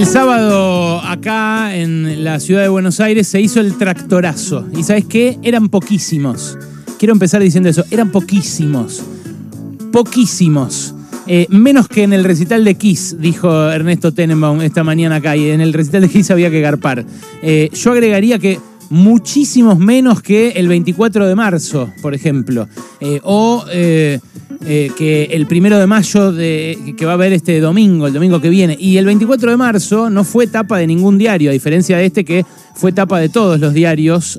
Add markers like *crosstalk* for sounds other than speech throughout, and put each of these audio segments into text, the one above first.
El sábado acá en la ciudad de Buenos Aires se hizo el tractorazo. ¿Y sabes qué? Eran poquísimos. Quiero empezar diciendo eso. Eran poquísimos. Poquísimos. Eh, menos que en el recital de Kiss, dijo Ernesto Tenenbaum esta mañana acá. Y en el recital de Kiss había que garpar. Eh, yo agregaría que muchísimos menos que el 24 de marzo, por ejemplo. Eh, o eh, eh, que el primero de mayo de, que va a haber este domingo, el domingo que viene. Y el 24 de marzo no fue tapa de ningún diario, a diferencia de este que fue tapa de todos los diarios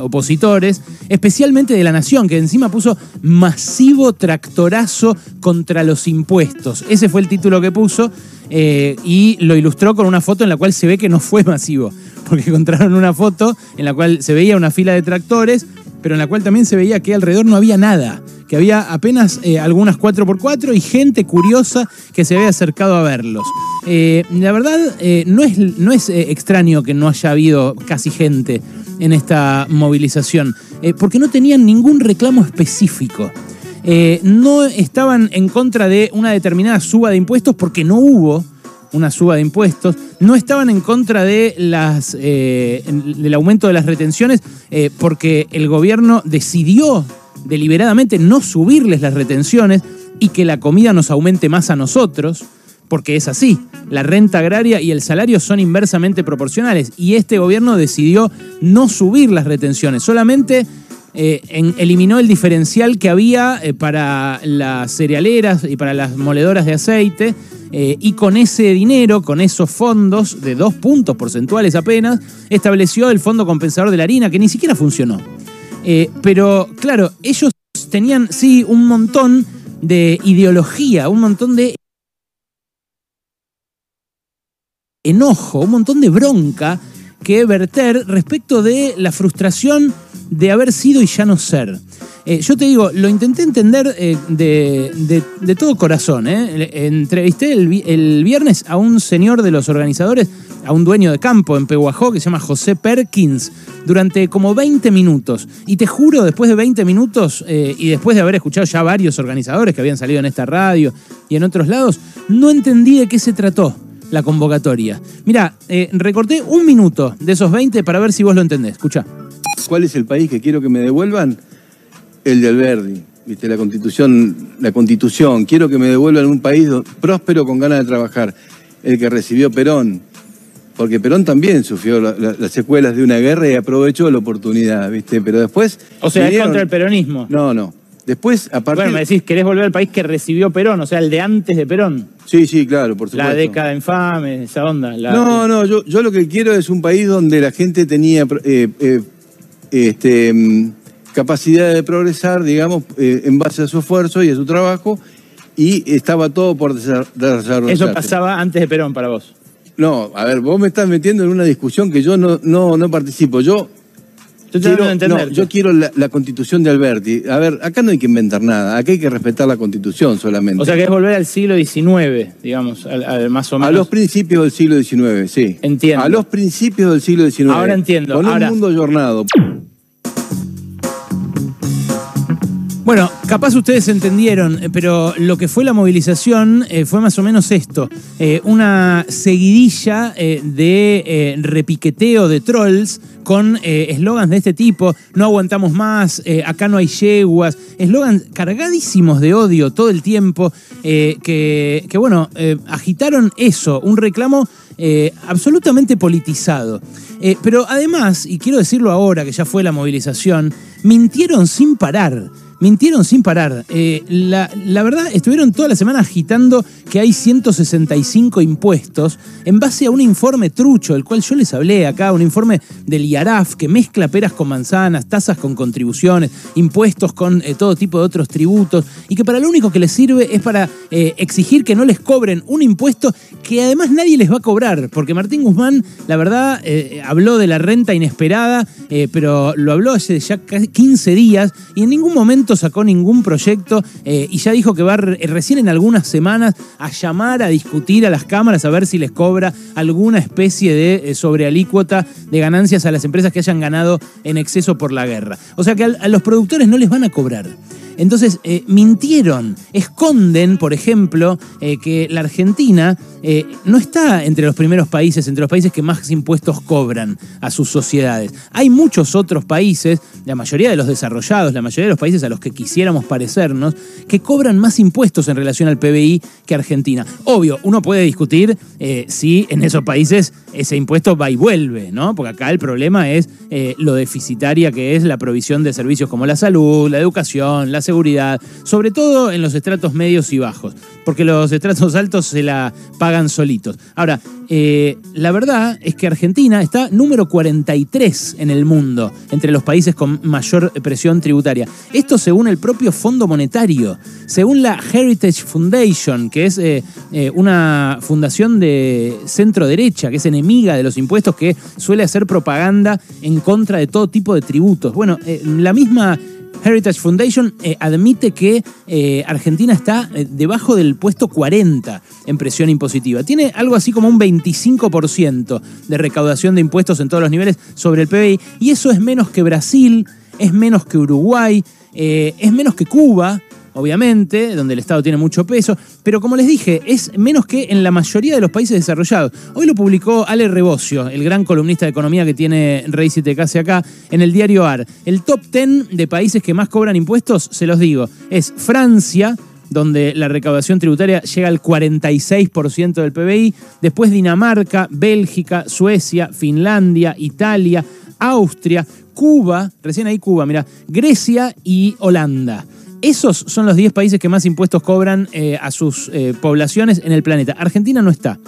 opositores, especialmente de La Nación, que encima puso masivo tractorazo contra los impuestos. Ese fue el título que puso. y lo ilustró con una foto en la cual se ve que no fue masivo, *laughs* porque encontraron una foto en la cual se veía una fila de tractores, pero en la cual también se veía que alrededor no había nada, que había apenas eh, algunas 4x4 y gente curiosa que se había acercado a verlos. Eh, la verdad, eh, no es, no es extraño que no haya habido casi gente en esta movilización, porque no tenían ningún reclamo específico. no estaban en contra de una determinada suba de impuestos porque no hubo una suba de impuestos, no estaban en contra de las, eh, del aumento de las retenciones eh, porque el gobierno decidió deliberadamente no subirles las retenciones y que la comida nos aumente más a nosotros, porque es así, la renta agraria y el salario son inversamente proporcionales y este gobierno decidió no subir las retenciones, solamente eh, eliminó el diferencial que había para las cerealeras y para las moledoras de aceite eh, y con ese dinero, con esos fondos de dos puntos porcentuales apenas, estableció el fondo compensador de la harina, que ni siquiera funcionó. Eh, pero claro, ellos tenían, sí, un montón de ideología, un montón de enojo, un montón de bronca que verter respecto de la frustración de haber sido y ya no ser. Eh, yo te digo, lo intenté entender eh, de, todo corazón. ¿eh? Entrevisté el, viernes a un señor de los organizadores, a un dueño de campo en Pehuajó que se llama José Perkins, durante como 20 minutos. Y te juro, después de 20 minutos y después de haber escuchado ya varios organizadores que habían salido en esta radio y en otros lados, no entendí de qué se trató la convocatoria. Mira, recorté un minuto de esos 20 para ver si vos lo entendés. Escucha. ¿Cuál es el país que quiero que me devuelvan? el de Alberdi, ¿viste? La constitución, la constitución. Quiero que me devuelvan un país próspero con ganas de trabajar. El que recibió Perón. Porque Perón también sufrió las secuelas de una guerra y aprovechó la oportunidad, ¿viste? Pero después. O sea, es contra el peronismo. No, no. Después, aparte. Bueno, me decís, querés volver al país que recibió Perón, o sea, el de antes de Perón. Sí, sí, claro, por supuesto. La década infame, esa onda. No, no, yo, yo lo que quiero es un país donde la gente tenía eh, eh, este, mm, capacidad de progresar, digamos, eh, en base a su esfuerzo y a su trabajo, y estaba todo por desarrollar. Eso pasaba antes de Perón para vos. No, a ver, vos me estás metiendo en una discusión que yo no, no, no participo. Yo yo quiero, no, yo quiero la, constitución de Alberti. A ver, acá no hay que inventar nada, acá hay que respetar la constitución solamente. O sea que es volver al siglo XIX, digamos, más o menos. A los principios del siglo XIX, sí. Entiendo. A los principios del siglo XIX. Ahora entiendo. Con un mundo jornado. Bueno, capaz ustedes entendieron, eh, pero lo que fue la movilización eh, fue más o menos esto. Eh, una seguidilla de repiqueteo de trolls con eslogans de este tipo, no aguantamos más, acá no hay yeguas, eslogans cargadísimos de odio todo el tiempo, que, que, bueno, agitaron eso, un reclamo absolutamente politizado. pero además, y quiero decirlo ahora que ya fue la movilización, mintieron sin parar mintieron sin parar. Eh, la, verdad, estuvieron toda la semana agitando que hay 165 impuestos en base a un informe trucho, el cual yo les hablé acá, un informe del IARAF que mezcla peras con manzanas, tasas con contribuciones, impuestos con eh, todo tipo de otros tributos, y que para lo único que les sirve es para eh, exigir que no les cobren un impuesto que además nadie les va a cobrar, porque Martín Guzmán, la verdad, habló de la renta inesperada, pero lo habló hace ya 15 días y en ningún momento sacó ningún proyecto eh, y ya dijo que va recién en algunas semanas a llamar a discutir a las cámaras a ver si les cobra alguna especie de eh, sobrealícuota de ganancias a las empresas que hayan ganado en exceso por la guerra. O sea que a, los productores no les van a cobrar. Entonces, eh, mintieron, esconden, por ejemplo, eh, que la Argentina eh, no está entre los primeros países, entre los países que más impuestos cobran a sus sociedades. Hay muchos otros países, la mayoría de los desarrollados, la mayoría de los países a los que quisiéramos parecernos, que cobran más impuestos en relación al PBI que Argentina. Obvio, uno puede discutir si en esos países ese impuesto va y vuelve, ¿no? Porque acá el problema es lo deficitaria que es la provisión de servicios como la salud, la educación, la seguridad, sobre todo en los estratos medios y bajos, porque los estratos altos se la pagan solitos. Ahora, eh, la verdad es que Argentina está número 43 en el mundo, entre los países con mayor presión tributaria. Esto según el propio Fondo Monetario, según la Heritage Foundation, que es eh, eh, una fundación de centro derecha, que es enemiga de los impuestos, que suele hacer propaganda en contra de todo tipo de tributos. Bueno, la misma Heritage Foundation eh, admite que eh, Argentina está eh, debajo del puesto 40 en presión impositiva. Tiene algo así como un 25% de recaudación de impuestos en todos los niveles sobre el PBI y eso es menos que Brasil, es menos que Uruguay, es menos que Cuba, obviamente, donde el Estado tiene mucho peso, pero como les dije, es menos que en la mayoría de los países desarrollados. Hoy lo publicó Ale Rebocio, el gran columnista de economía que tiene Rey 7K acá, en el diario AR. El top 10 de países que más cobran impuestos, se los digo, es Francia, donde la recaudación tributaria llega al 46% del PBI, después Dinamarca, Bélgica, Suecia, Finlandia, Italia, Austria, Cuba, recién ahí Cuba, mira, Grecia y Holanda. Esos son los 10 países que más impuestos cobran eh, a sus eh, poblaciones en el planeta. Argentina no está.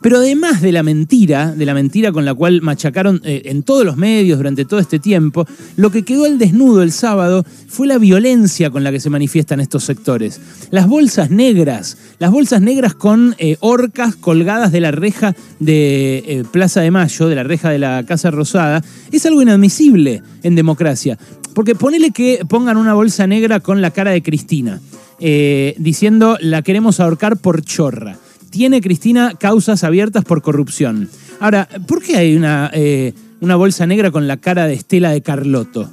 Pero además de la mentira, de la mentira con la cual machacaron eh, en todos los medios durante todo este tiempo, lo que quedó al desnudo el sábado fue la violencia con la que se manifiestan estos sectores. Las bolsas negras, las bolsas negras con orcas colgadas de la reja de Plaza de Mayo, de la reja de la Casa Rosada, es algo inadmisible en democracia. Porque ponele que pongan una bolsa negra con la cara de Cristina, eh, diciendo la queremos ahorcar por chorra. Tiene Cristina causas abiertas por corrupción. Ahora, ¿por qué hay una, eh, una bolsa negra con la cara de Estela de Carlotto?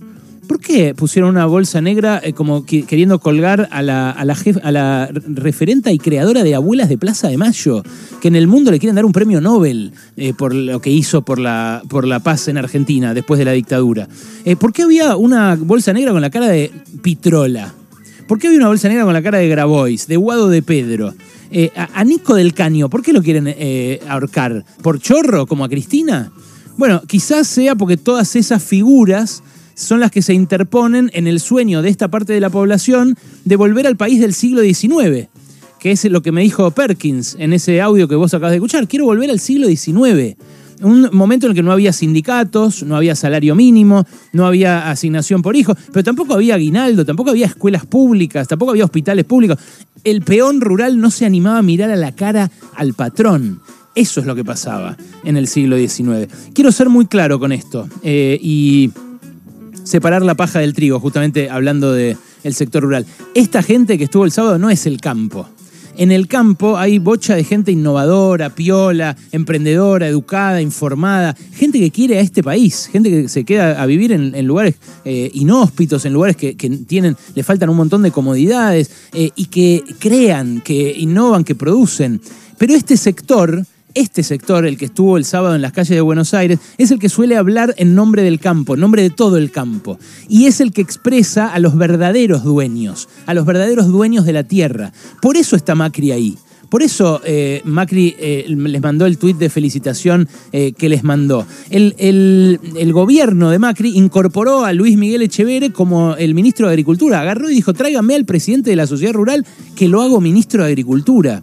¿Por qué pusieron una bolsa negra eh, como queriendo colgar a la, a, referenta y creadora de Abuelas de Plaza de Mayo? Que en el mundo le quieren dar un premio Nobel eh, por lo que hizo por la, por la paz en Argentina después de la dictadura. Eh, ¿Por qué había una bolsa negra con la cara de Pitrola? ¿Por qué había una bolsa negra con la cara de Grabois, de Guado de Pedro? a, Nico del Caño, ¿por qué lo quieren ahorcar? ¿Por chorro, como a Cristina? Bueno, quizás sea porque todas esas figuras son las que se interponen en el sueño de esta parte de la población de volver al país del siglo XIX, que es lo que me dijo Perkins en ese audio que vos acabas de escuchar. Quiero volver al siglo XIX. Un momento en el que no había sindicatos, no había salario mínimo, no había asignación por hijo, pero tampoco había aguinaldo, tampoco había escuelas públicas, tampoco había hospitales públicos. El peón rural no se animaba a mirar a la cara al patrón. Eso es lo que pasaba en el siglo XIX. Quiero ser muy claro con esto eh, y separar la paja del trigo, justamente hablando del sector rural. Esta gente que estuvo el sábado no es el campo. En el campo hay bocha de gente innovadora, piola, emprendedora, educada, informada, gente que quiere a este país, gente que se queda a vivir en, lugares eh, inhóspitos, en lugares que, tienen, le faltan un montón de comodidades eh, y que crean, que innovan, que producen. Pero este sector este sector, el que estuvo el sábado en las calles de Buenos Aires, es el que suele hablar en nombre del campo, en nombre de todo el campo. Y es el que expresa a los verdaderos dueños, a los verdaderos dueños de la tierra. Por eso está Macri ahí. Por eso eh, Macri eh, les mandó el tuit de felicitación eh, que les mandó. El, el, gobierno de Macri incorporó a Luis Miguel Echeverre como el ministro de Agricultura. Agarró y dijo, tráigame al presidente de la sociedad rural que lo hago ministro de Agricultura.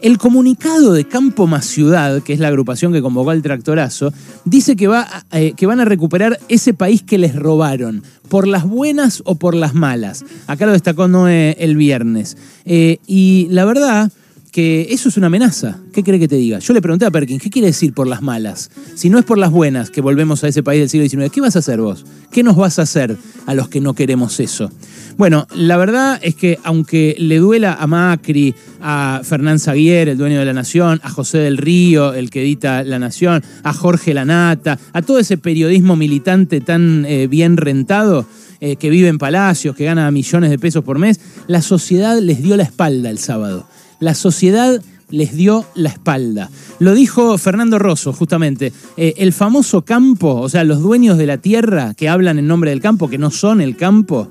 El comunicado de Campo Más Ciudad, que es la agrupación que convocó al tractorazo, dice que, va, eh, que van a recuperar ese país que les robaron, por las buenas o por las malas. Acá lo destacó Noé el viernes. Eh, y la verdad que eso es una amenaza. ¿Qué cree que te diga? Yo le pregunté a Perkins, ¿qué quiere decir por las malas? Si no es por las buenas que volvemos a ese país del siglo XIX, ¿qué vas a hacer vos? ¿Qué nos vas a hacer a los que no queremos eso? Bueno, la verdad es que aunque le duela a Macri, a Fernán Zaguier, el dueño de la Nación, a José del Río, el que edita La Nación, a Jorge Lanata, a todo ese periodismo militante tan eh, bien rentado, eh, que vive en palacios, que gana millones de pesos por mes, la sociedad les dio la espalda el sábado. La sociedad les dio la espalda. Lo dijo Fernando Rosso, justamente. Eh, el famoso campo, o sea, los dueños de la tierra que hablan en nombre del campo, que no son el campo,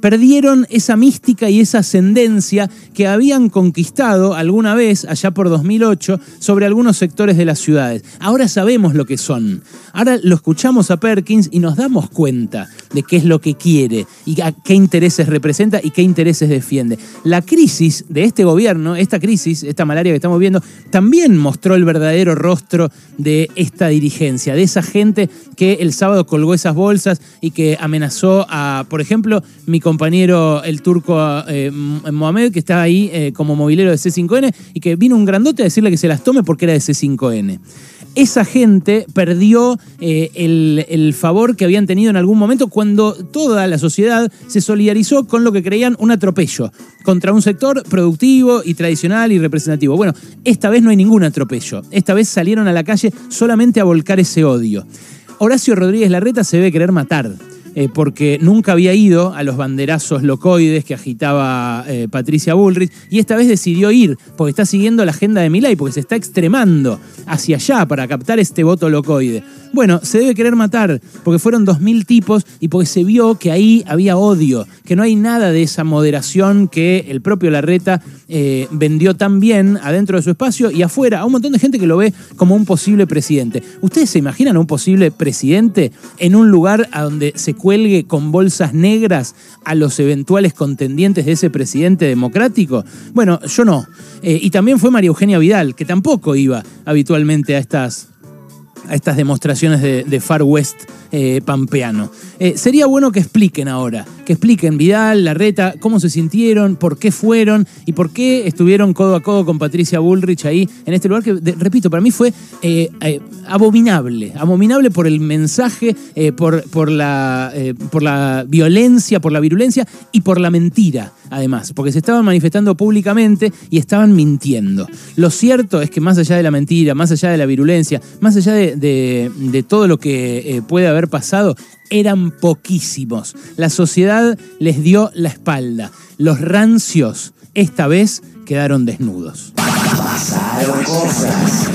perdieron esa mística y esa ascendencia que habían conquistado alguna vez, allá por 2008, sobre algunos sectores de las ciudades. Ahora sabemos lo que son. Ahora lo escuchamos a Perkins y nos damos cuenta de qué es lo que quiere y qué intereses representa y qué intereses defiende. La crisis de este gobierno, esta crisis, esta malaria que estamos viendo, también mostró el verdadero rostro de esta dirigencia, de esa gente que el sábado colgó esas bolsas y que amenazó a, por ejemplo, mi compañero el turco eh, Mohamed, que está ahí eh, como movilero de C5N, y que vino un grandote a decirle que se las tome porque era de C5N. Esa gente perdió eh, el, favor que habían tenido en algún momento cuando toda la sociedad se solidarizó con lo que creían un atropello contra un sector productivo y tradicional y representativo. Bueno, esta vez no hay ningún atropello. Esta vez salieron a la calle solamente a volcar ese odio. Horacio Rodríguez Larreta se debe querer matar. Eh, porque nunca había ido a los banderazos locoides que agitaba eh, Patricia Bullrich y esta vez decidió ir porque está siguiendo la agenda de Milay, porque se está extremando hacia allá para captar este voto locoide. Bueno, se debe querer matar porque fueron 2.000 tipos y porque se vio que ahí había odio, que no hay nada de esa moderación que el propio Larreta eh, vendió tan bien adentro de su espacio y afuera a un montón de gente que lo ve como un posible presidente. ¿Ustedes se imaginan un posible presidente en un lugar a donde se cuelgue con bolsas negras a los eventuales contendientes de ese presidente democrático? Bueno, yo no. Eh, y también fue María Eugenia Vidal, que tampoco iba habitualmente a estas, a estas demostraciones de, Far West eh, pampeano. Eh, sería bueno que expliquen ahora, que expliquen Vidal, Larreta, cómo se sintieron, por qué fueron y por qué estuvieron codo a codo con Patricia Bullrich ahí en este lugar que, repito, para mí fue abominable, abominable por el mensaje, por, por, la, por la violencia, por la virulencia y por la mentira además, porque se estaban manifestando públicamente y estaban mintiendo. Lo cierto es que más allá de la mentira, más allá de la virulencia, más allá de, todo lo que eh, puede haber pasado, eran poquísimos. La sociedad les dio la espalda. Los rancios esta vez quedaron desnudos. Pasaron cosas.